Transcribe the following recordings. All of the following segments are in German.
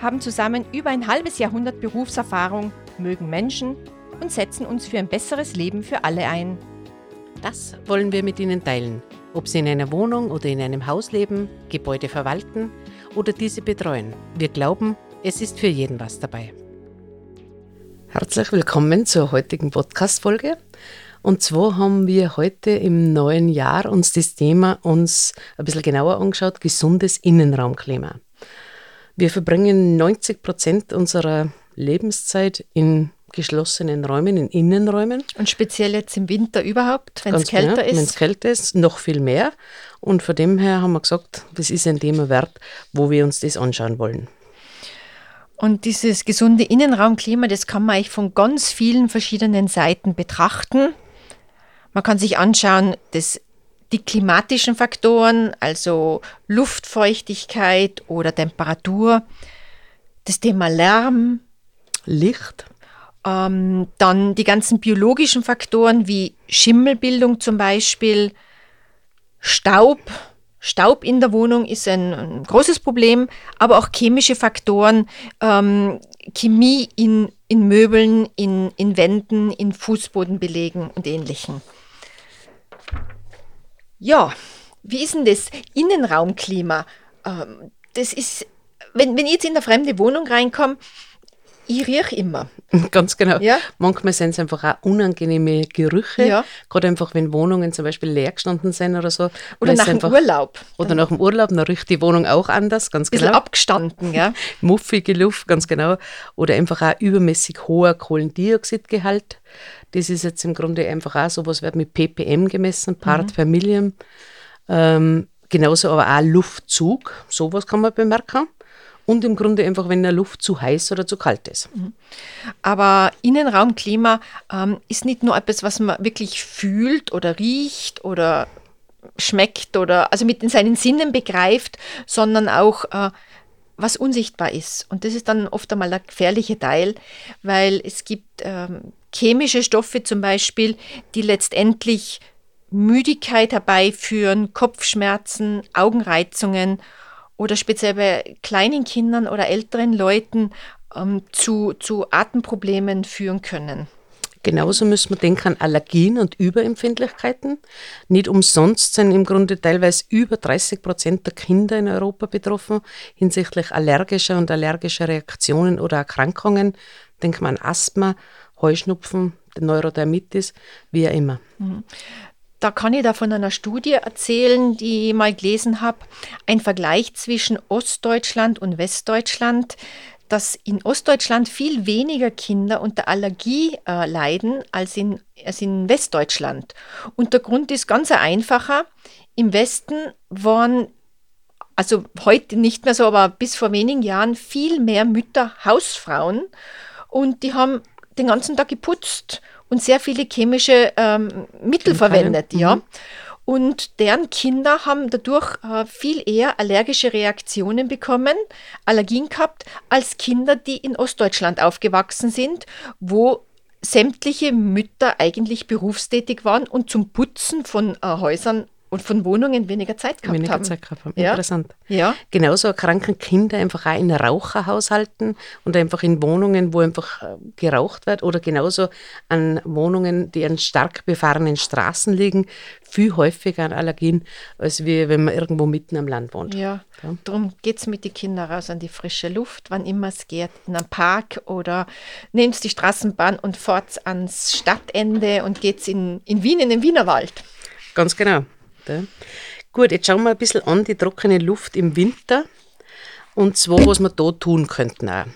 haben zusammen über ein halbes Jahrhundert Berufserfahrung, mögen Menschen und setzen uns für ein besseres Leben für alle ein. Das wollen wir mit Ihnen teilen, ob Sie in einer Wohnung oder in einem Haus leben, Gebäude verwalten oder diese betreuen. Wir glauben, es ist für jeden was dabei. Herzlich willkommen zur heutigen Podcast-Folge. Und zwar haben wir heute im neuen Jahr uns das Thema uns ein bisschen genauer angeschaut, gesundes Innenraumklima. Wir verbringen 90 Prozent unserer Lebenszeit in geschlossenen Räumen, in Innenräumen. Und speziell jetzt im Winter überhaupt, wenn es kälter genau, ist. Wenn es kälter ist, noch viel mehr. Und von dem her haben wir gesagt, das ist ein Thema wert, wo wir uns das anschauen wollen. Und dieses gesunde Innenraumklima, das kann man eigentlich von ganz vielen verschiedenen Seiten betrachten. Man kann sich anschauen, das die klimatischen Faktoren, also Luftfeuchtigkeit oder Temperatur, das Thema Lärm, Licht, ähm, dann die ganzen biologischen Faktoren wie Schimmelbildung zum Beispiel, Staub. Staub in der Wohnung ist ein, ein großes Problem, aber auch chemische Faktoren, ähm, Chemie in, in Möbeln, in, in Wänden, in Fußbodenbelegen und ähnlichem. Ja, wie ist denn das Innenraumklima? Ähm, das ist, wenn, wenn ich jetzt in eine fremde Wohnung reinkomme, ich rieche immer. Ganz genau. Ja? Manchmal sind es einfach auch unangenehme Gerüche. Ja. Gerade einfach, wenn Wohnungen zum Beispiel leer gestanden sind oder so. Oder nach dem Urlaub. Oder nach dem Urlaub, dann riecht die Wohnung auch anders, ganz genau. Bisschen abgestanden, ja. Muffige Luft, ganz genau. Oder einfach auch übermäßig hoher Kohlendioxidgehalt. Das ist jetzt im Grunde einfach auch so, was wird mit ppm gemessen, Part mhm. per Million. Ähm, genauso aber auch Luftzug, sowas kann man bemerken. Und im Grunde einfach, wenn der Luft zu heiß oder zu kalt ist. Mhm. Aber Innenraumklima ähm, ist nicht nur etwas, was man wirklich fühlt oder riecht oder schmeckt oder also mit in seinen Sinnen begreift, sondern auch äh, was unsichtbar ist. Und das ist dann oft einmal der gefährliche Teil, weil es gibt ähm, chemische Stoffe zum Beispiel, die letztendlich Müdigkeit herbeiführen, Kopfschmerzen, Augenreizungen oder speziell bei kleinen Kindern oder älteren Leuten ähm, zu, zu Atemproblemen führen können. Genauso müssen wir denken an Allergien und Überempfindlichkeiten. Nicht umsonst sind im Grunde teilweise über 30 Prozent der Kinder in Europa betroffen hinsichtlich allergischer und allergischer Reaktionen oder Erkrankungen. Denken wir an Asthma, Heuschnupfen, Neurodermitis, wie auch immer. Da kann ich da von einer Studie erzählen, die ich mal gelesen habe. Ein Vergleich zwischen Ostdeutschland und Westdeutschland, dass in Ostdeutschland viel weniger Kinder unter Allergie äh, leiden als in, als in Westdeutschland. Und der Grund ist ganz einfacher. Im Westen waren also heute nicht mehr so, aber bis vor wenigen Jahren viel mehr Mütter Hausfrauen und die haben den ganzen Tag geputzt und sehr viele chemische ähm, Mittel Chemikalien. verwendet, ja. Mhm. Und deren Kinder haben dadurch äh, viel eher allergische Reaktionen bekommen, Allergien gehabt, als Kinder, die in Ostdeutschland aufgewachsen sind, wo sämtliche Mütter eigentlich berufstätig waren und zum Putzen von äh, Häusern und von Wohnungen weniger Zeit gehabt weniger haben. Zeit gehabt haben. Ja. Interessant. Ja. Genauso erkranken Kinder einfach auch in Raucherhaushalten und einfach in Wohnungen, wo einfach äh, geraucht wird oder genauso an Wohnungen, die an stark befahrenen Straßen liegen, viel häufiger an Allergien, als wie wenn man irgendwo mitten am Land wohnt. Ja, ja. darum geht es mit den Kindern raus an die frische Luft, wann immer es geht, in einem Park oder nehmt die Straßenbahn und fahrt ans Stadtende und geht in, in Wien, in den Wienerwald. Ganz genau. Gut, jetzt schauen wir ein bisschen an die trockene Luft im Winter und zwar, was wir da tun könnten auch.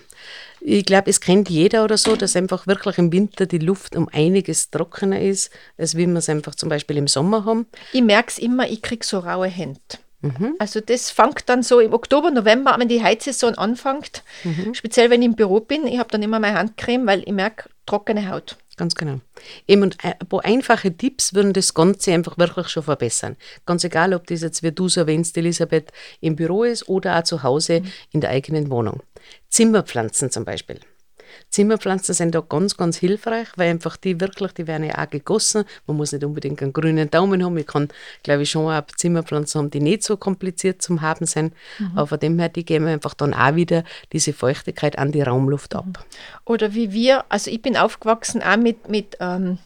Ich glaube, es kennt jeder oder so, dass einfach wirklich im Winter die Luft um einiges trockener ist, als wie wir es einfach zum Beispiel im Sommer haben. Ich merke es immer, ich kriege so raue Hände. Mhm. Also das fängt dann so im Oktober, November, wenn die Heizsaison anfängt. Mhm. Speziell wenn ich im Büro bin. Ich habe dann immer meine Handcreme, weil ich merke, trockene Haut. Ganz genau. Eben und ein paar einfache Tipps würden das Ganze einfach wirklich schon verbessern. Ganz egal, ob das jetzt, wie du so erwähnst, Elisabeth, im Büro ist oder auch zu Hause mhm. in der eigenen Wohnung. Zimmerpflanzen zum Beispiel. Zimmerpflanzen sind da ganz, ganz hilfreich, weil einfach die wirklich, die werden ja auch gegossen. Man muss nicht unbedingt einen grünen Daumen haben. Ich kann, glaube ich, schon auch Zimmerpflanzen haben, die nicht so kompliziert zum Haben sind. Mhm. Aber von dem her, die geben einfach dann auch wieder diese Feuchtigkeit an die Raumluft ab. Oder wie wir, also ich bin aufgewachsen auch mit, mit ähm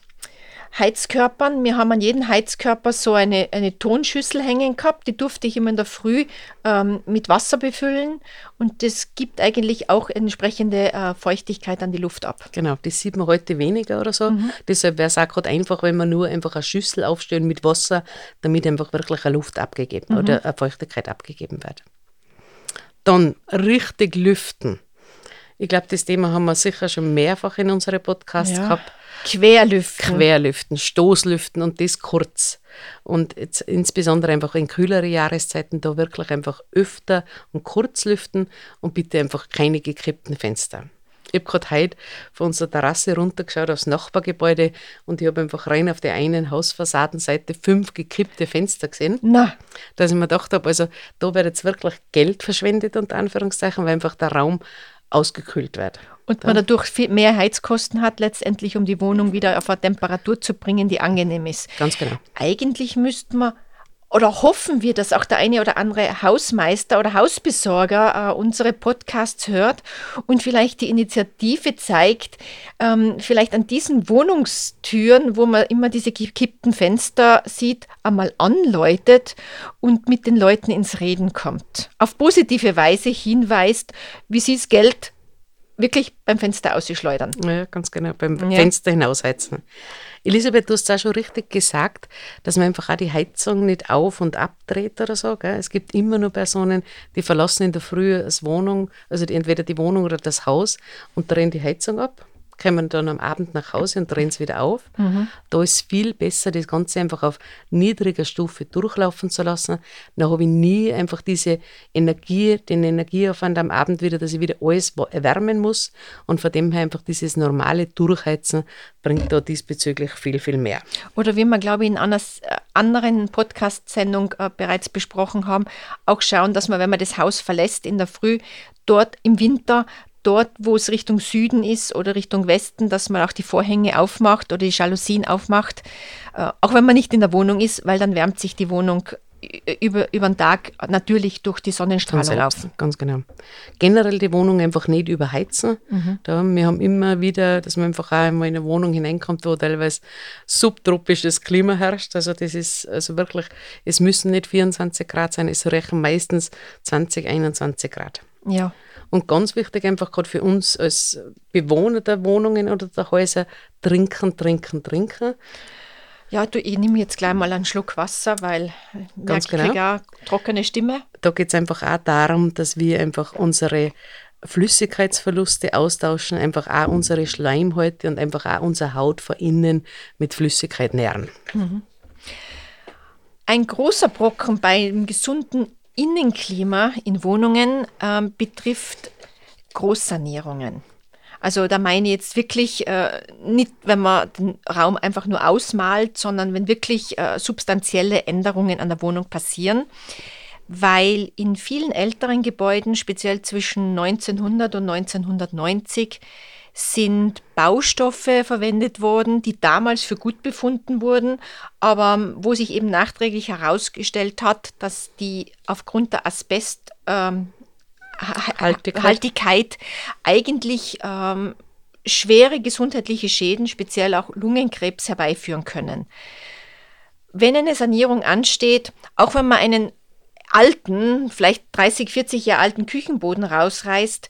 Heizkörpern. Wir haben an jedem Heizkörper so eine, eine Tonschüssel hängen gehabt. Die durfte ich immer in der Früh ähm, mit Wasser befüllen. Und das gibt eigentlich auch entsprechende äh, Feuchtigkeit an die Luft ab. Genau, das sieht man heute weniger oder so. Mhm. Deshalb wäre es auch gerade einfach, wenn man nur einfach eine Schüssel aufstellen mit Wasser, damit einfach wirklich eine Luft abgegeben mhm. oder eine Feuchtigkeit abgegeben wird. Dann richtig lüften. Ich glaube, das Thema haben wir sicher schon mehrfach in unseren Podcasts ja. gehabt. Querlüften. Querlüften, Stoßlüften und das kurz. Und jetzt insbesondere einfach in kühlere Jahreszeiten da wirklich einfach öfter und kurz lüften und bitte einfach keine gekippten Fenster. Ich habe gerade heute von unserer Terrasse runtergeschaut aufs Nachbargebäude und ich habe einfach rein auf der einen Hausfassadenseite fünf gekippte Fenster gesehen. Na. Dass ich mir gedacht habe, also da wird jetzt wirklich Geld verschwendet, unter Anführungszeichen, weil einfach der Raum ausgekühlt wird. Und man dadurch viel mehr Heizkosten hat, letztendlich, um die Wohnung wieder auf eine Temperatur zu bringen, die angenehm ist. Ganz genau. Eigentlich müsste man oder hoffen wir, dass auch der eine oder andere Hausmeister oder Hausbesorger äh, unsere Podcasts hört und vielleicht die Initiative zeigt, ähm, vielleicht an diesen Wohnungstüren, wo man immer diese gekippten Fenster sieht, einmal anläutet und mit den Leuten ins Reden kommt. Auf positive Weise hinweist, wie sie das Geld wirklich beim Fenster ausschleudern. Ja, ganz genau, beim ja. Fenster hinausheizen. Elisabeth, du hast auch schon richtig gesagt, dass man einfach auch die Heizung nicht auf- und abdreht oder so. Gell? Es gibt immer nur Personen, die verlassen in der Früh das Wohnung, also entweder die Wohnung oder das Haus und drehen die Heizung ab kommen dann am Abend nach Hause und drehen es wieder auf. Mhm. Da ist viel besser, das Ganze einfach auf niedriger Stufe durchlaufen zu lassen. Dann habe ich nie einfach diese Energie, den Energieaufwand am Abend wieder, dass ich wieder alles erwärmen muss. Und von dem her einfach dieses normale Durchheizen bringt da diesbezüglich viel, viel mehr. Oder wie wir, glaube ich, in einer äh, anderen Podcast-Sendung äh, bereits besprochen haben, auch schauen, dass man, wenn man das Haus verlässt in der Früh, dort im Winter dort, wo es Richtung Süden ist oder Richtung Westen, dass man auch die Vorhänge aufmacht oder die Jalousien aufmacht, äh, auch wenn man nicht in der Wohnung ist, weil dann wärmt sich die Wohnung über, über den Tag natürlich durch die Sonnenstrahlung ganz, auf. Ganz genau. Generell die Wohnung einfach nicht überheizen. Mhm. Da, wir haben immer wieder, dass man einfach auch einmal in eine Wohnung hineinkommt, wo teilweise subtropisches Klima herrscht. Also das ist also wirklich, es müssen nicht 24 Grad sein, es reichen meistens 20, 21 Grad. Ja. Und ganz wichtig einfach gerade für uns als Bewohner der Wohnungen oder der Häuser, trinken, trinken, trinken. Ja, du, ich nehme jetzt gleich mal einen Schluck Wasser, weil Ganz ich genau. auch trockene Stimme. Da geht es einfach auch darum, dass wir einfach unsere Flüssigkeitsverluste austauschen, einfach auch unsere Schleimhäute und einfach auch unsere Haut von innen mit Flüssigkeit nähren. Mhm. Ein großer Brocken beim gesunden Innenklima in Wohnungen ähm, betrifft Großsanierungen. Also da meine ich jetzt wirklich äh, nicht, wenn man den Raum einfach nur ausmalt, sondern wenn wirklich äh, substanzielle Änderungen an der Wohnung passieren. Weil in vielen älteren Gebäuden, speziell zwischen 1900 und 1990, sind Baustoffe verwendet worden, die damals für gut befunden wurden, aber wo sich eben nachträglich herausgestellt hat, dass die aufgrund der Asbest ähm, Haltigkeit eigentlich ähm, schwere gesundheitliche Schäden, speziell auch Lungenkrebs, herbeiführen können. Wenn eine Sanierung ansteht, auch wenn man einen alten, vielleicht 30, 40 Jahre alten Küchenboden rausreißt,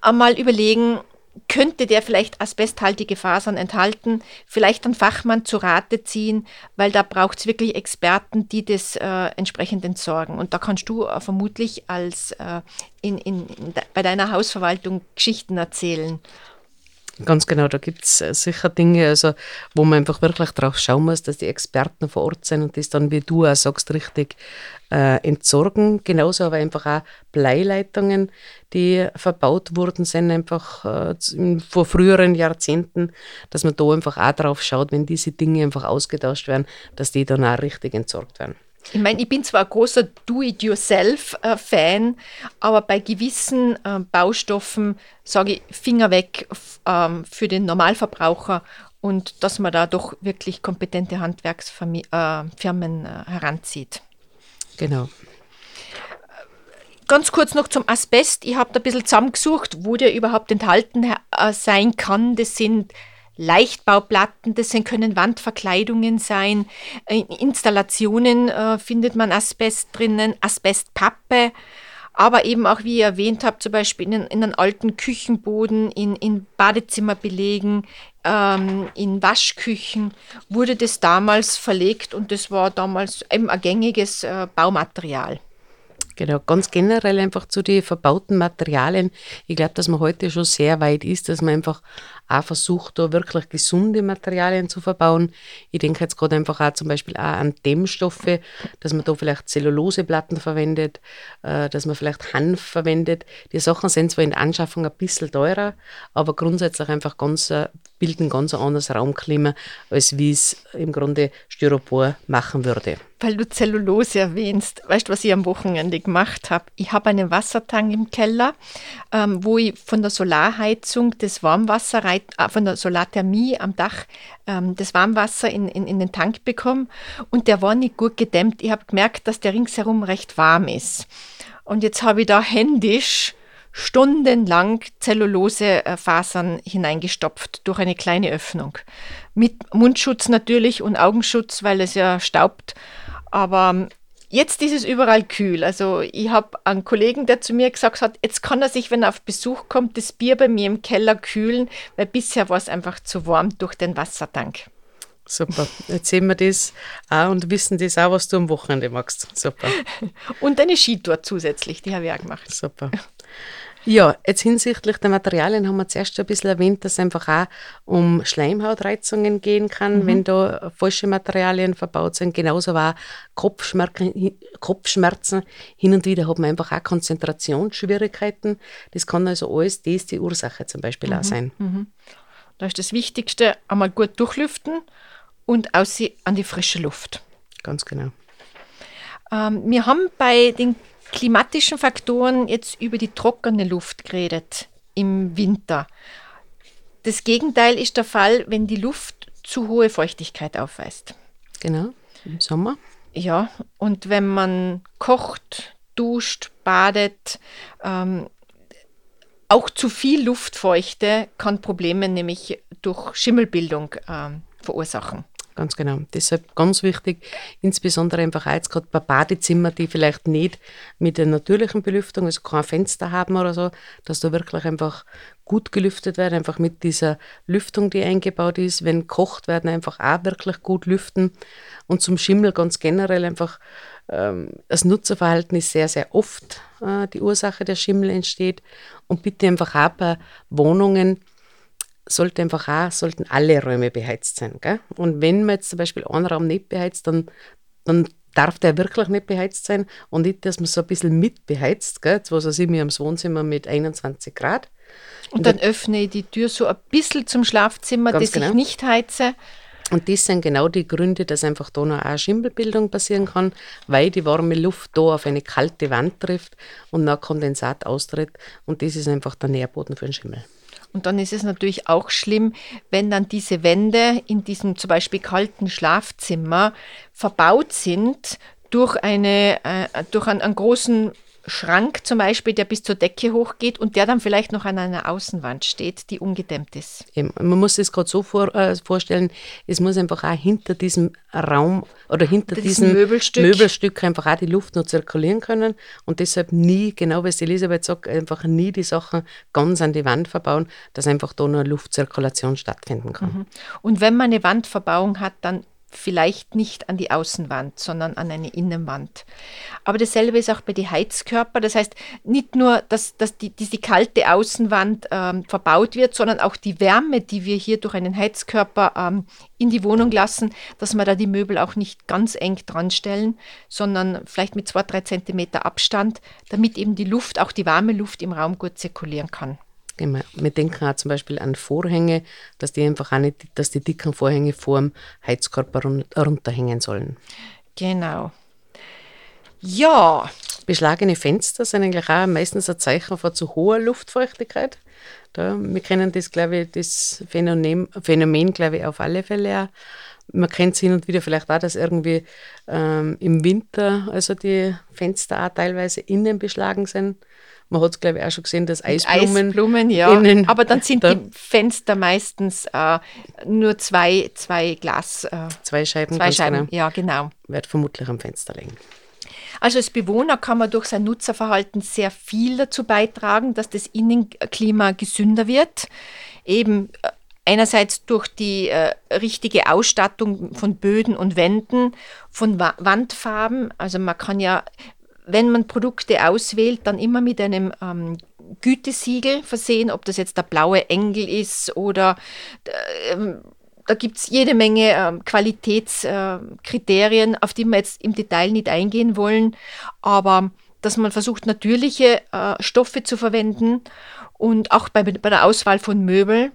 einmal überlegen, könnte der vielleicht asbesthaltige Fasern enthalten, vielleicht einen Fachmann zu Rate ziehen, weil da braucht es wirklich Experten, die das äh, entsprechend entsorgen. Und da kannst du äh, vermutlich als äh, in, in, in, bei deiner Hausverwaltung Geschichten erzählen. Ganz genau, da gibt es äh, sicher Dinge, also, wo man einfach wirklich darauf schauen muss, dass die Experten vor Ort sind und das dann, wie du auch sagst, richtig äh, entsorgen. Genauso aber einfach auch Bleileitungen, die verbaut wurden, sind einfach äh, vor früheren Jahrzehnten, dass man da einfach auch drauf schaut, wenn diese Dinge einfach ausgetauscht werden, dass die dann auch richtig entsorgt werden. Ich meine, ich bin zwar ein großer Do-it-yourself-Fan, aber bei gewissen äh, Baustoffen sage ich Finger weg ähm, für den Normalverbraucher und dass man da doch wirklich kompetente Handwerksfirmen äh, äh, heranzieht. Genau. Ganz kurz noch zum Asbest. Ich habe da ein bisschen zusammengesucht, wo der überhaupt enthalten äh, sein kann. Das sind Leichtbauplatten, das können Wandverkleidungen sein. In Installationen äh, findet man Asbest drinnen, Asbestpappe, aber eben auch, wie ihr erwähnt habt, zum Beispiel in, in einen alten Küchenboden, in, in Badezimmerbelegen, ähm, in Waschküchen wurde das damals verlegt und das war damals eben ein gängiges äh, Baumaterial. Genau, ganz generell einfach zu den verbauten Materialien. Ich glaube, dass man heute schon sehr weit ist, dass man einfach auch versucht, da wirklich gesunde Materialien zu verbauen. Ich denke jetzt gerade einfach auch zum Beispiel auch an Dämmstoffe, dass man da vielleicht Zelluloseplatten verwendet, äh, dass man vielleicht Hanf verwendet. Die Sachen sind zwar in der Anschaffung ein bisschen teurer, aber grundsätzlich einfach ganz, äh, bilden ganz ein anderes Raumklima, als wie es im Grunde Styropor machen würde. Weil du Zellulose erwähnst, weißt du, was ich am Wochenende gemacht habe? Ich habe einen Wassertank im Keller, ähm, wo ich von der Solarheizung das Warmwasser rein, äh, von der Solarthermie am Dach ähm, das Warmwasser in, in, in den Tank bekommen und der war nicht gut gedämmt. Ich habe gemerkt, dass der ringsherum recht warm ist. Und jetzt habe ich da händisch stundenlang Zellulosefasern hineingestopft durch eine kleine Öffnung. Mit Mundschutz natürlich und Augenschutz, weil es ja staubt. Aber jetzt ist es überall kühl. Also ich habe einen Kollegen, der zu mir gesagt hat, jetzt kann er sich, wenn er auf Besuch kommt, das Bier bei mir im Keller kühlen, weil bisher war es einfach zu warm durch den Wassertank. Super. Jetzt sehen wir das auch und wissen das auch, was du am Wochenende machst. Super. Und eine Skitour zusätzlich, die habe ich auch gemacht. Super. Ja, jetzt hinsichtlich der Materialien haben wir zuerst schon ein bisschen erwähnt, dass es einfach auch um Schleimhautreizungen gehen kann, mhm. wenn da falsche Materialien verbaut sind. Genauso war Kopfschmerzen, Kopfschmerzen. Hin und wieder hat man einfach auch Konzentrationsschwierigkeiten. Das kann also alles das die Ursache zum Beispiel mhm. auch sein. Mhm. Da ist das Wichtigste, einmal gut durchlüften und aus an die frische Luft. Ganz genau. Ähm, wir haben bei den klimatischen Faktoren jetzt über die trockene Luft geredet im Winter. Das Gegenteil ist der Fall, wenn die Luft zu hohe Feuchtigkeit aufweist. Genau, im Sommer. Ja, und wenn man kocht, duscht, badet, ähm, auch zu viel Luftfeuchte kann Probleme nämlich durch Schimmelbildung ähm, verursachen. Ganz genau. Deshalb ganz wichtig, insbesondere einfach jetzt gerade bei Badezimmern, die vielleicht nicht mit der natürlichen Belüftung, also kein Fenster haben oder so, dass da wirklich einfach gut gelüftet wird, einfach mit dieser Lüftung, die eingebaut ist. Wenn kocht werden, einfach auch wirklich gut lüften. Und zum Schimmel ganz generell einfach ähm, das Nutzerverhalten ist sehr, sehr oft äh, die Ursache der Schimmel entsteht. Und bitte einfach auch bei Wohnungen, sollte einfach auch, sollten alle Räume beheizt sein. Gell? Und wenn man jetzt zum Beispiel einen Raum nicht beheizt, dann, dann darf der wirklich nicht beheizt sein und nicht, dass man so ein bisschen mitbeheizt. Gell? Jetzt was ich mir im Wohnzimmer mit 21 Grad. Und dann öffne ich die Tür so ein bisschen zum Schlafzimmer, dass genau. ich nicht heize. Und das sind genau die Gründe, dass einfach da noch eine Schimmelbildung passieren kann, weil die warme Luft da auf eine kalte Wand trifft und nach Kondensat austritt. Und das ist einfach der Nährboden für den Schimmel. Und dann ist es natürlich auch schlimm, wenn dann diese Wände in diesem zum Beispiel kalten Schlafzimmer verbaut sind durch, eine, äh, durch einen, einen großen Schrank zum Beispiel, der bis zur Decke hochgeht und der dann vielleicht noch an einer Außenwand steht, die ungedämmt ist. Eben. Man muss es gerade so vor, äh, vorstellen, es muss einfach auch hinter diesem Raum oder hinter diesem Möbelstück. Möbelstück einfach auch die Luft noch zirkulieren können und deshalb nie, genau wie es Elisabeth sagt, einfach nie die Sachen ganz an die Wand verbauen, dass einfach da noch eine Luftzirkulation stattfinden kann. Mhm. Und wenn man eine Wandverbauung hat, dann vielleicht nicht an die Außenwand, sondern an eine Innenwand. Aber dasselbe ist auch bei den Heizkörpern. Das heißt, nicht nur, dass, dass die, diese kalte Außenwand ähm, verbaut wird, sondern auch die Wärme, die wir hier durch einen Heizkörper ähm, in die Wohnung lassen, dass wir da die Möbel auch nicht ganz eng dran stellen, sondern vielleicht mit zwei, drei Zentimeter Abstand, damit eben die Luft, auch die warme Luft im Raum gut zirkulieren kann. Wir denken auch zum Beispiel an Vorhänge, dass die einfach auch nicht, dass die dicken Vorhänge vor dem Heizkörper runterhängen sollen. Genau. Ja. Beschlagene Fenster sind eigentlich auch meistens ein Zeichen von zu hoher Luftfeuchtigkeit. Da, wir kennen das, glaube ich, das Phänomen, Phänomen, glaube ich, auf alle Fälle auch. Man kennt es hin und wieder vielleicht auch, dass irgendwie ähm, im Winter also die Fenster auch teilweise innen beschlagen sind. Man hat es, glaube ich, auch schon gesehen, dass Eisblumen. Eisblumen, ja. Innen, Aber dann sind da. die Fenster meistens äh, nur zwei, zwei Glas. Äh, zwei Scheiben. Zwei Scheiben, genau. ja, genau. Wird vermutlich am Fenster liegen. Also als Bewohner kann man durch sein Nutzerverhalten sehr viel dazu beitragen, dass das Innenklima gesünder wird. Eben äh, einerseits durch die äh, richtige Ausstattung von Böden und Wänden, von Wa Wandfarben. Also man kann ja wenn man Produkte auswählt, dann immer mit einem ähm, Gütesiegel versehen, ob das jetzt der blaue Engel ist oder äh, da gibt es jede Menge äh, Qualitätskriterien, auf die wir jetzt im Detail nicht eingehen wollen, aber dass man versucht, natürliche äh, Stoffe zu verwenden und auch bei, bei der Auswahl von Möbeln.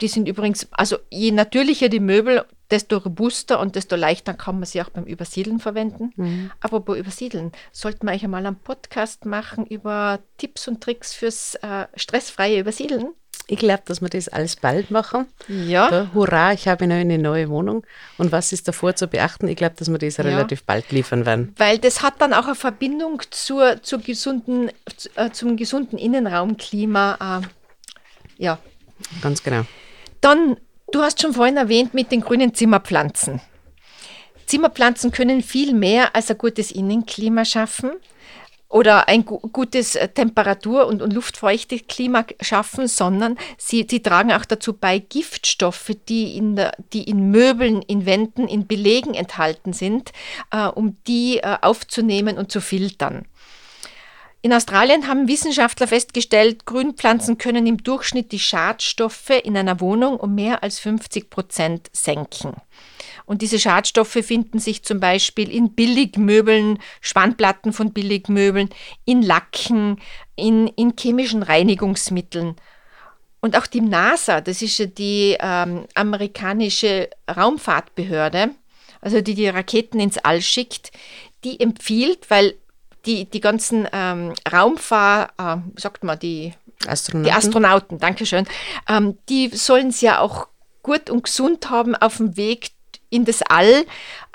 Die sind übrigens, also je natürlicher die Möbel, desto robuster und desto leichter kann man sie auch beim Übersiedeln verwenden. Mhm. Aber bei Übersiedeln sollten wir eigentlich einmal einen Podcast machen über Tipps und Tricks fürs äh, stressfreie Übersiedeln. Ich glaube, dass wir das alles bald machen. Ja. Da, hurra, ich habe eine neue Wohnung. Und was ist davor zu beachten? Ich glaube, dass wir das ja. relativ bald liefern werden. Weil das hat dann auch eine Verbindung zur, zur gesunden, äh, zum gesunden Innenraumklima. Äh, ja. Ganz genau. Dann Du hast schon vorhin erwähnt mit den grünen Zimmerpflanzen. Zimmerpflanzen können viel mehr als ein gutes Innenklima schaffen oder ein gutes äh, Temperatur- und, und Luftfeuchteklima schaffen, sondern sie, sie tragen auch dazu bei, Giftstoffe, die in, der, die in Möbeln, in Wänden, in Belegen enthalten sind, äh, um die äh, aufzunehmen und zu filtern. In Australien haben Wissenschaftler festgestellt, Grünpflanzen können im Durchschnitt die Schadstoffe in einer Wohnung um mehr als 50 Prozent senken. Und diese Schadstoffe finden sich zum Beispiel in Billigmöbeln, Spannplatten von Billigmöbeln, in Lacken, in, in chemischen Reinigungsmitteln. Und auch die NASA, das ist ja die ähm, amerikanische Raumfahrtbehörde, also die die Raketen ins All schickt, die empfiehlt, weil die, die ganzen ähm, Raumfahr, äh, sagt man, die Astronauten, die Astronauten Dankeschön, ähm, die sollen es ja auch gut und gesund haben auf dem Weg in das All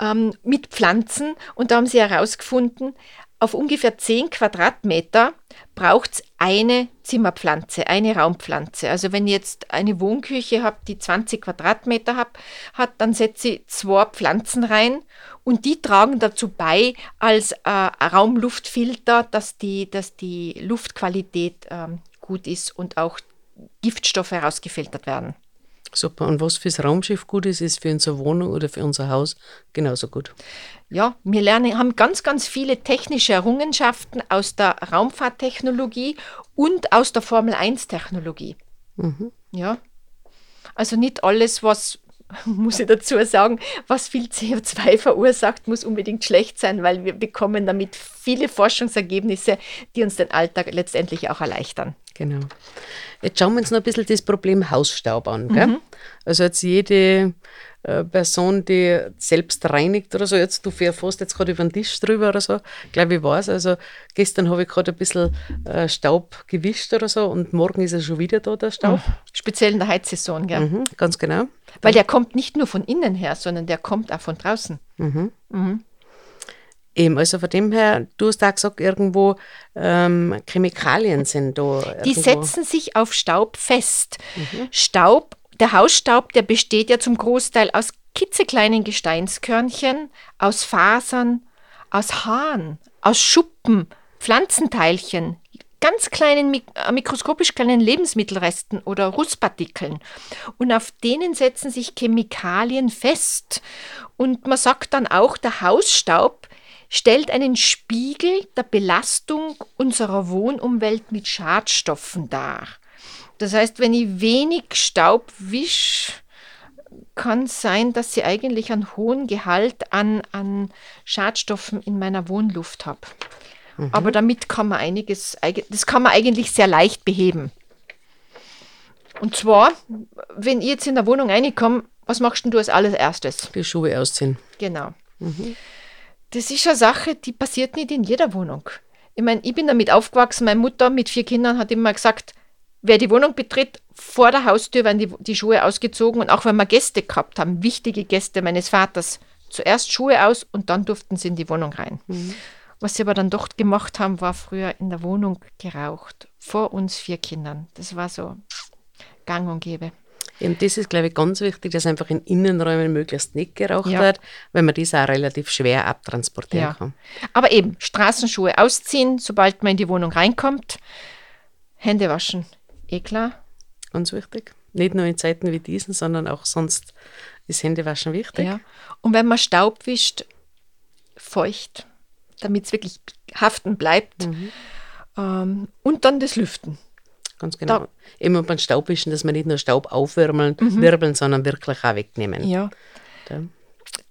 ähm, mit Pflanzen. Und da haben sie herausgefunden, auf ungefähr 10 Quadratmeter braucht es eine Zimmerpflanze, eine Raumpflanze. Also wenn ihr jetzt eine Wohnküche habt, die 20 Quadratmeter hab, hat, dann setze ich zwei Pflanzen rein und die tragen dazu bei als äh, Raumluftfilter, dass die, dass die Luftqualität äh, gut ist und auch Giftstoffe herausgefiltert werden. Super. Und was fürs Raumschiff gut ist, ist für unsere Wohnung oder für unser Haus genauso gut. Ja, wir lernen, haben ganz, ganz viele technische Errungenschaften aus der Raumfahrttechnologie und aus der Formel 1-Technologie. Mhm. Ja. Also nicht alles, was, muss ich dazu sagen, was viel CO2 verursacht, muss unbedingt schlecht sein, weil wir bekommen damit viele Forschungsergebnisse, die uns den Alltag letztendlich auch erleichtern. Genau. Jetzt schauen wir uns noch ein bisschen das Problem Hausstaub an. Mhm. Also jetzt jede äh, Person, die selbst reinigt oder so, jetzt du fährst jetzt gerade über den Tisch drüber oder so, glaube ich weiß. Also gestern habe ich gerade ein bisschen äh, Staub gewischt oder so und morgen ist er schon wieder da, der Staub. Mhm. Speziell in der Heizsaison, gell? Mhm, ganz genau. Weil der kommt nicht nur von innen her, sondern der kommt auch von draußen. Mhm. Mhm. Eben, also von dem her, du hast auch gesagt, irgendwo ähm, Chemikalien sind da. Die irgendwo. setzen sich auf Staub fest. Mhm. Staub, der Hausstaub, der besteht ja zum Großteil aus kitzekleinen Gesteinskörnchen, aus Fasern, aus Haaren, aus Schuppen, Pflanzenteilchen, ganz kleinen, äh, mikroskopisch kleinen Lebensmittelresten oder Rußpartikeln. Und auf denen setzen sich Chemikalien fest. Und man sagt dann auch, der Hausstaub stellt einen Spiegel der Belastung unserer Wohnumwelt mit Schadstoffen dar. Das heißt, wenn ich wenig Staub wisch, kann es sein, dass ich eigentlich einen hohen Gehalt an, an Schadstoffen in meiner Wohnluft habe. Mhm. Aber damit kann man einiges, das kann man eigentlich sehr leicht beheben. Und zwar, wenn ich jetzt in der Wohnung reinkomme, was machst du als allererstes? Die Schuhe ausziehen. Genau. Mhm. Das ist eine Sache, die passiert nicht in jeder Wohnung. Ich meine, ich bin damit aufgewachsen, meine Mutter mit vier Kindern hat immer gesagt, wer die Wohnung betritt, vor der Haustür werden die, die Schuhe ausgezogen und auch wenn wir Gäste gehabt haben, wichtige Gäste meines Vaters, zuerst Schuhe aus und dann durften sie in die Wohnung rein. Mhm. Was sie aber dann doch gemacht haben, war früher in der Wohnung geraucht. Vor uns vier Kindern. Das war so gang und gäbe. Und das ist, glaube ich, ganz wichtig, dass einfach in Innenräumen möglichst nicht geraucht ja. wird, weil man das auch relativ schwer abtransportieren ja. kann. Aber eben, Straßenschuhe ausziehen, sobald man in die Wohnung reinkommt. Hände waschen, eh klar. Ganz wichtig. Nicht nur in Zeiten wie diesen, sondern auch sonst ist Händewaschen wichtig. Ja. Und wenn man Staub wischt, feucht, damit es wirklich haften bleibt. Mhm. Ähm, und dann das Lüften. Ganz genau. Da, Immer beim Staubwischen, dass wir nicht nur Staub aufwirbeln, mhm. wirbeln, sondern wirklich auch wegnehmen. Ja. Da.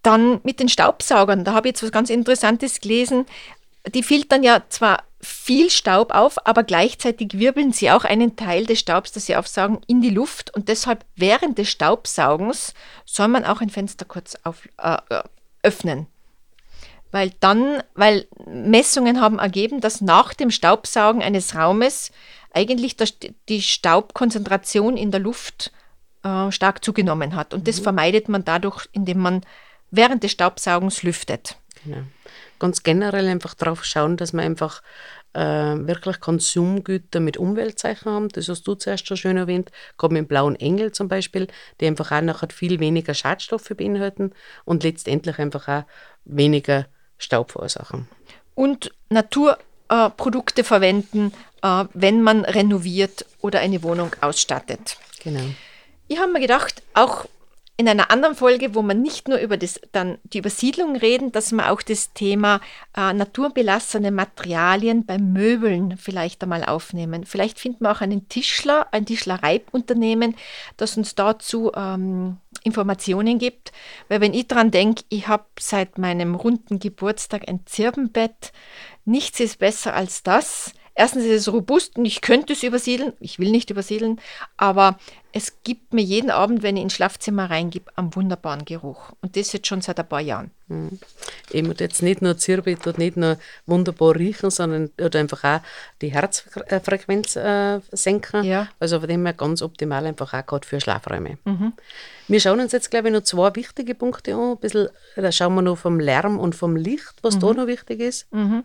Dann mit den Staubsaugern, da habe ich jetzt was ganz Interessantes gelesen. Die filtern ja zwar viel Staub auf, aber gleichzeitig wirbeln sie auch einen Teil des Staubs, das sie aufsaugen, in die Luft. Und deshalb während des Staubsaugens soll man auch ein Fenster kurz auf, äh, äh öffnen. Weil dann, weil Messungen haben ergeben, dass nach dem Staubsaugen eines Raumes eigentlich die Staubkonzentration in der Luft äh, stark zugenommen hat. Und das mhm. vermeidet man dadurch, indem man während des Staubsaugens lüftet. Genau ganz generell einfach darauf schauen, dass wir einfach äh, wirklich Konsumgüter mit Umweltzeichen haben. Das hast du zuerst schon schön erwähnt, gerade mit dem blauen Engel zum Beispiel, die einfach auch nachher viel weniger Schadstoffe beinhalten und letztendlich einfach auch weniger Staub verursachen. Und Naturprodukte äh, verwenden, äh, wenn man renoviert oder eine Wohnung ausstattet. Genau. Ich habe mir gedacht, auch in einer anderen Folge, wo man nicht nur über das, dann die Übersiedlung reden, dass man auch das Thema äh, naturbelassene Materialien beim Möbeln vielleicht einmal aufnehmen. Vielleicht finden wir auch einen Tischler, ein Tischlereiunternehmen, das uns dazu ähm, Informationen gibt. Weil wenn ich daran denke, ich habe seit meinem runden Geburtstag ein Zirbenbett, nichts ist besser als das. Erstens ist es robust und ich könnte es übersiedeln. Ich will nicht übersiedeln, aber es gibt mir jeden Abend, wenn ich ins Schlafzimmer reingebe, einen wunderbaren Geruch. Und das jetzt schon seit ein paar Jahren. Mhm. Eben jetzt nicht nur Zirbit und nicht nur wunderbar riechen, sondern oder einfach auch die Herzfrequenz äh, senken. Ja. Also von dem her ganz optimal einfach auch gerade für Schlafräume. Mhm. Wir schauen uns jetzt, glaube ich, noch zwei wichtige Punkte an. Ein bisschen, da schauen wir noch vom Lärm und vom Licht, was mhm. da noch wichtig ist. Mhm.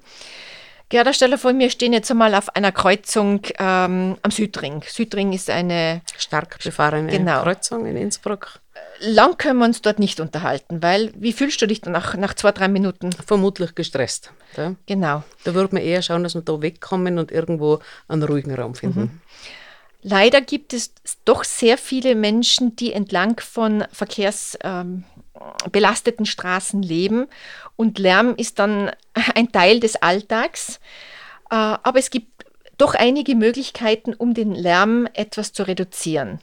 Gerda, stell dir vor, wir stehen jetzt einmal auf einer Kreuzung ähm, am Südring. Südring ist eine stark befahrene genau. Kreuzung in Innsbruck. Lang können wir uns dort nicht unterhalten, weil wie fühlst du dich nach, nach zwei, drei Minuten? Vermutlich gestresst. Ja? Genau. Da würde man eher schauen, dass wir da wegkommen und irgendwo einen ruhigen Raum finden. Mhm. Leider gibt es doch sehr viele Menschen, die entlang von verkehrsbelasteten ähm, Straßen leben und Lärm ist dann ein Teil des Alltags. Äh, aber es gibt doch einige Möglichkeiten, um den Lärm etwas zu reduzieren.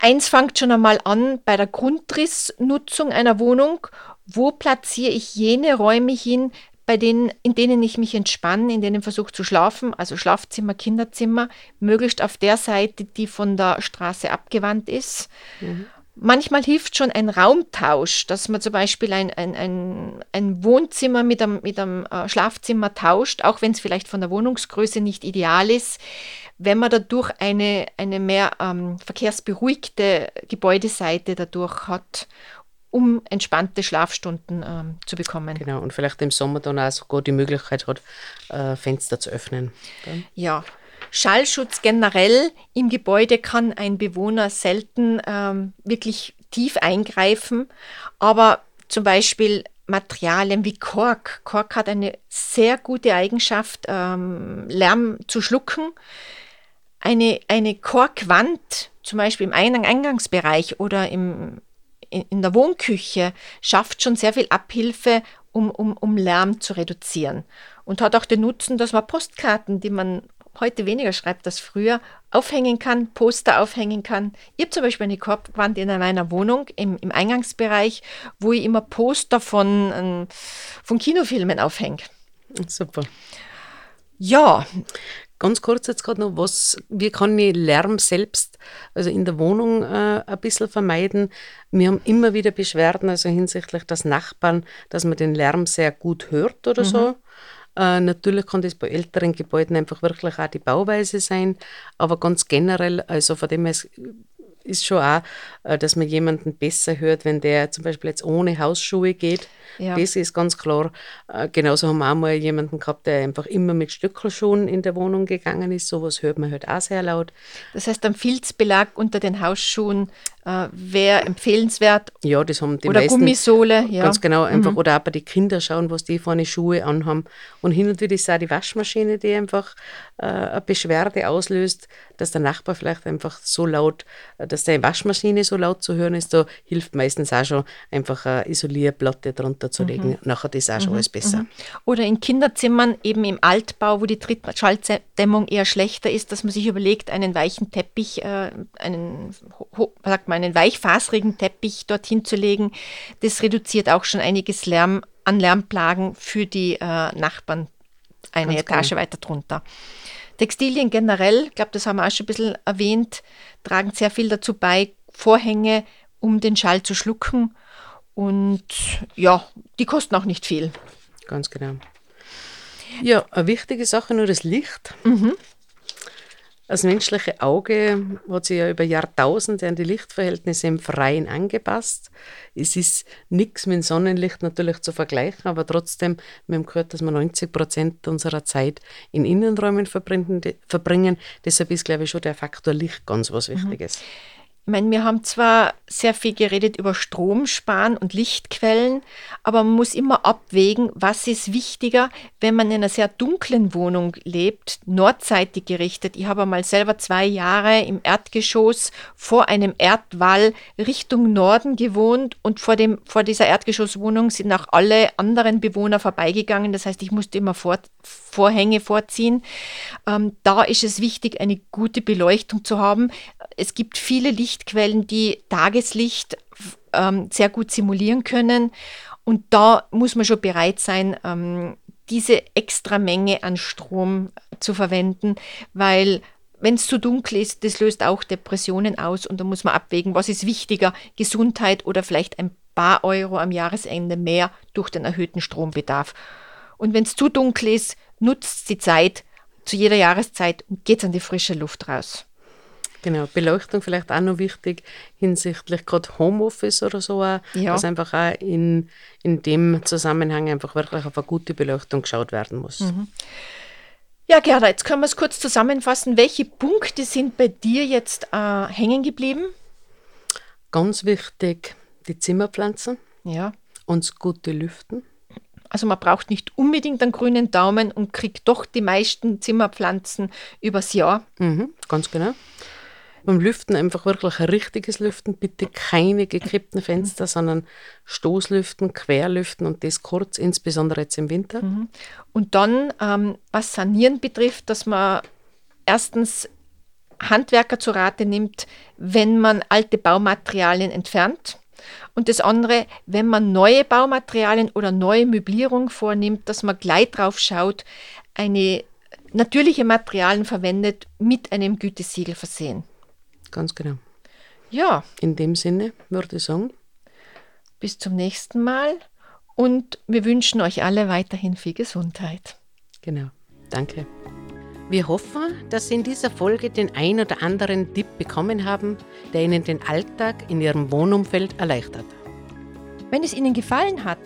Eins fängt schon einmal an bei der Grundrissnutzung einer Wohnung. Wo platziere ich jene Räume hin, bei denen, in denen ich mich entspanne, in denen versuche zu schlafen, also Schlafzimmer, Kinderzimmer, möglichst auf der Seite, die von der Straße abgewandt ist. Mhm. Manchmal hilft schon ein Raumtausch, dass man zum Beispiel ein, ein, ein, ein Wohnzimmer mit einem, mit einem äh, Schlafzimmer tauscht, auch wenn es vielleicht von der Wohnungsgröße nicht ideal ist. Wenn man dadurch eine, eine mehr ähm, verkehrsberuhigte Gebäudeseite dadurch hat um entspannte Schlafstunden ähm, zu bekommen. Genau, und vielleicht im Sommer dann auch sogar die Möglichkeit hat, äh, Fenster zu öffnen. Dann. Ja, Schallschutz generell im Gebäude kann ein Bewohner selten ähm, wirklich tief eingreifen, aber zum Beispiel Materialien wie Kork. Kork hat eine sehr gute Eigenschaft, ähm, Lärm zu schlucken. Eine, eine Korkwand, zum Beispiel im Eingangsbereich oder im, in, in der Wohnküche, schafft schon sehr viel Abhilfe, um, um, um Lärm zu reduzieren. Und hat auch den Nutzen, dass man Postkarten, die man heute weniger schreibt als früher, aufhängen kann, Poster aufhängen kann. Ich habe zum Beispiel eine Korbwand in meiner Wohnung im, im Eingangsbereich, wo ich immer Poster von, ähm, von Kinofilmen aufhänge. Super. Ja. Ganz kurz jetzt gerade noch, was, wie kann ich Lärm selbst, also in der Wohnung äh, ein bisschen vermeiden? Wir haben immer wieder Beschwerden, also hinsichtlich des Nachbarn, dass man den Lärm sehr gut hört oder mhm. so. Äh, natürlich kann das bei älteren Gebäuden einfach wirklich auch die Bauweise sein, aber ganz generell, also von dem her ist schon auch, äh, dass man jemanden besser hört, wenn der zum Beispiel jetzt ohne Hausschuhe geht. Ja. Das ist ganz klar. Äh, genauso haben wir auch mal jemanden gehabt, der einfach immer mit Stöckelschuhen in der Wohnung gegangen ist. Sowas hört man halt auch sehr laut. Das heißt, ein Filzbelag unter den Hausschuhen äh, wäre empfehlenswert. Ja, das haben die oder meisten. Gummisohle, ja. Ganz genau, einfach. Mhm. Oder auch bei den Kindern schauen, was die vorne Schuhe anhaben. Und hin und wieder ist auch die Waschmaschine, die einfach äh, eine Beschwerde auslöst, dass der Nachbar vielleicht einfach so laut, äh, dass die Waschmaschine so laut zu hören ist. Da hilft meistens auch schon einfach eine Isolierplatte drunter zu legen. Mhm. Nachher ist auch schon mhm. alles besser. Mhm. Oder in Kinderzimmern, eben im Altbau, wo die Trittschalldämmung eher schlechter ist, dass man sich überlegt, einen weichen Teppich, äh, einen, sagt man, einen weichfaserigen Teppich dorthin zu legen. Das reduziert auch schon einiges Lärm an Lärmplagen für die äh, Nachbarn eine Ganz Etage cool. weiter drunter. Textilien generell, ich glaube, das haben wir auch schon ein bisschen erwähnt, tragen sehr viel dazu bei, Vorhänge, um den Schall zu schlucken. Und ja, die kosten auch nicht viel. Ganz genau. Ja, eine wichtige Sache nur das Licht. Mhm. Das menschliche Auge hat sich ja über Jahrtausende an die Lichtverhältnisse im Freien angepasst. Es ist nichts mit Sonnenlicht natürlich zu vergleichen, aber trotzdem, wir haben gehört, dass wir 90 Prozent unserer Zeit in Innenräumen verbringen. Deshalb ist, glaube ich, schon der Faktor Licht ganz was mhm. Wichtiges. Mhm. Meine, wir haben zwar sehr viel geredet über Stromsparen und Lichtquellen, aber man muss immer abwägen, was ist wichtiger, wenn man in einer sehr dunklen Wohnung lebt, nordseitig gerichtet. Ich habe einmal selber zwei Jahre im Erdgeschoss vor einem Erdwall Richtung Norden gewohnt und vor, dem, vor dieser Erdgeschosswohnung sind auch alle anderen Bewohner vorbeigegangen. Das heißt, ich musste immer vor, Vorhänge vorziehen. Ähm, da ist es wichtig, eine gute Beleuchtung zu haben. Es gibt viele Lichtquellen, die Tageslicht ähm, sehr gut simulieren können. Und da muss man schon bereit sein, ähm, diese extra Menge an Strom zu verwenden, weil wenn es zu dunkel ist, das löst auch Depressionen aus und da muss man abwägen, was ist wichtiger, Gesundheit oder vielleicht ein paar Euro am Jahresende mehr durch den erhöhten Strombedarf. Und wenn es zu dunkel ist, nutzt die Zeit zu jeder Jahreszeit und geht an die frische Luft raus. Genau, Beleuchtung vielleicht auch noch wichtig hinsichtlich gerade Homeoffice oder so, auch, ja. dass einfach auch in, in dem Zusammenhang einfach wirklich auf eine gute Beleuchtung geschaut werden muss. Mhm. Ja, Gerda, jetzt können wir es kurz zusammenfassen. Welche Punkte sind bei dir jetzt äh, hängen geblieben? Ganz wichtig, die Zimmerpflanzen. Ja. Und das gute Lüften. Also man braucht nicht unbedingt einen grünen Daumen und kriegt doch die meisten Zimmerpflanzen übers Jahr. Mhm, ganz genau. Beim Lüften einfach wirklich ein richtiges Lüften, bitte keine gekippten Fenster, sondern Stoßlüften, Querlüften und das kurz, insbesondere jetzt im Winter. Mhm. Und dann, ähm, was Sanieren betrifft, dass man erstens Handwerker zu Rate nimmt, wenn man alte Baumaterialien entfernt. Und das andere, wenn man neue Baumaterialien oder neue Möblierung vornimmt, dass man gleich drauf schaut, eine natürliche Materialien verwendet, mit einem Gütesiegel versehen. Ganz genau. Ja. In dem Sinne würde ich sagen. Bis zum nächsten Mal und wir wünschen euch alle weiterhin viel Gesundheit. Genau. Danke. Wir hoffen, dass Sie in dieser Folge den ein oder anderen Tipp bekommen haben, der Ihnen den Alltag in Ihrem Wohnumfeld erleichtert. Wenn es Ihnen gefallen hat,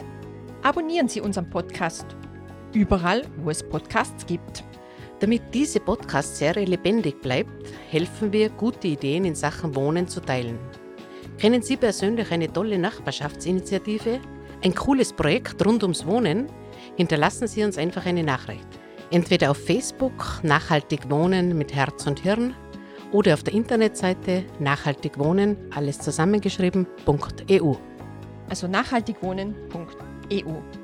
abonnieren Sie unseren Podcast. Überall, wo es Podcasts gibt. Damit diese Podcast-Serie lebendig bleibt, helfen wir, gute Ideen in Sachen Wohnen zu teilen. Kennen Sie persönlich eine tolle Nachbarschaftsinitiative? ein cooles Projekt rund ums Wohnen, hinterlassen Sie uns einfach eine Nachricht. Entweder auf Facebook Nachhaltig Wohnen mit Herz und Hirn oder auf der Internetseite Nachhaltig Wohnen, alles zusammengeschrieben.eu. Also nachhaltigwohnen.eu.